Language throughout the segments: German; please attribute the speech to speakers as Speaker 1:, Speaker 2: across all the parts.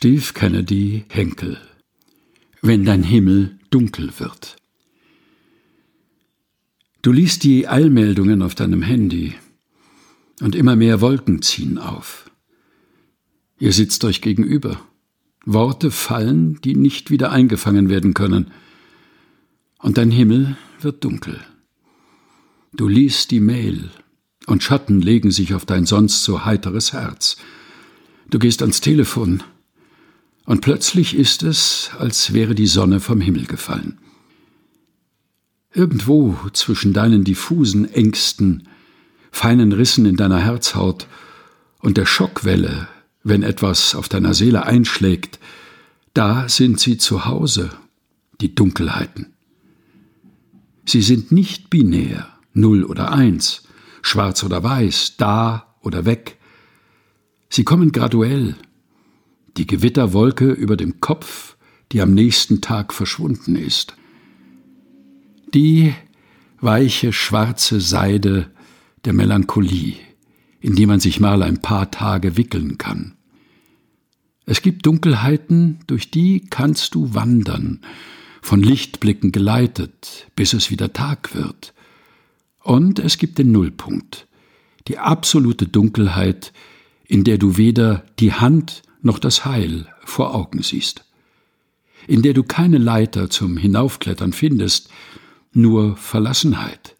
Speaker 1: Steve Kennedy Henkel Wenn dein Himmel dunkel wird. Du liest die Eilmeldungen auf deinem Handy und immer mehr Wolken ziehen auf. Ihr sitzt euch gegenüber. Worte fallen, die nicht wieder eingefangen werden können. Und dein Himmel wird dunkel. Du liest die Mail und Schatten legen sich auf dein sonst so heiteres Herz. Du gehst ans Telefon und plötzlich ist es, als wäre die Sonne vom Himmel gefallen. Irgendwo zwischen deinen diffusen Ängsten, feinen Rissen in deiner Herzhaut und der Schockwelle, wenn etwas auf deiner Seele einschlägt, da sind sie zu Hause, die Dunkelheiten. Sie sind nicht binär, null oder eins, schwarz oder weiß, da oder weg. Sie kommen graduell, die Gewitterwolke über dem Kopf, die am nächsten Tag verschwunden ist. Die weiche schwarze Seide der Melancholie, in die man sich mal ein paar Tage wickeln kann. Es gibt Dunkelheiten, durch die kannst du wandern, von Lichtblicken geleitet, bis es wieder Tag wird. Und es gibt den Nullpunkt, die absolute Dunkelheit, in der du weder die Hand noch das Heil vor Augen siehst, in der du keine Leiter zum Hinaufklettern findest, nur Verlassenheit.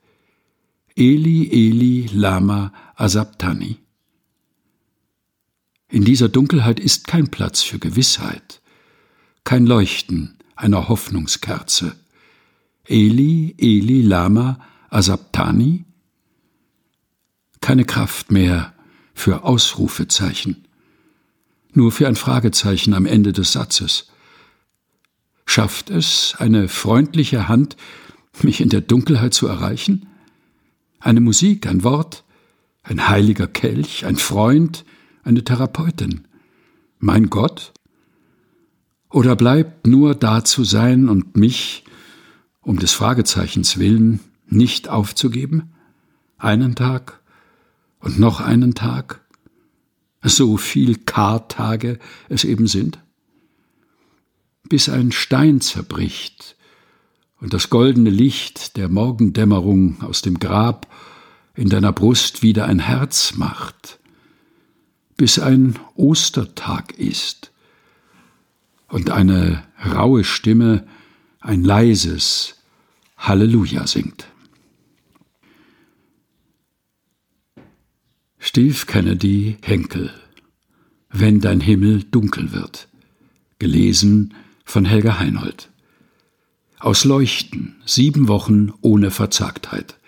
Speaker 1: Eli, Eli, Lama, Asabtani. In dieser Dunkelheit ist kein Platz für Gewissheit, kein Leuchten einer Hoffnungskerze. Eli, Eli, Lama, Asabtani? Keine Kraft mehr für Ausrufezeichen nur für ein Fragezeichen am Ende des Satzes. Schafft es eine freundliche Hand, mich in der Dunkelheit zu erreichen? Eine Musik, ein Wort, ein heiliger Kelch, ein Freund, eine Therapeutin. Mein Gott? Oder bleibt nur da zu sein und mich, um des Fragezeichens willen, nicht aufzugeben? Einen Tag und noch einen Tag so viel Kartage es eben sind? Bis ein Stein zerbricht und das goldene Licht der Morgendämmerung aus dem Grab in deiner Brust wieder ein Herz macht, bis ein Ostertag ist und eine raue Stimme ein leises Halleluja singt. Steve Kennedy Henkel Wenn dein Himmel dunkel wird. Gelesen von Helga Heinold. Aus Leuchten, sieben Wochen ohne Verzagtheit.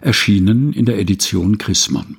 Speaker 1: Erschienen in der Edition Chrismon.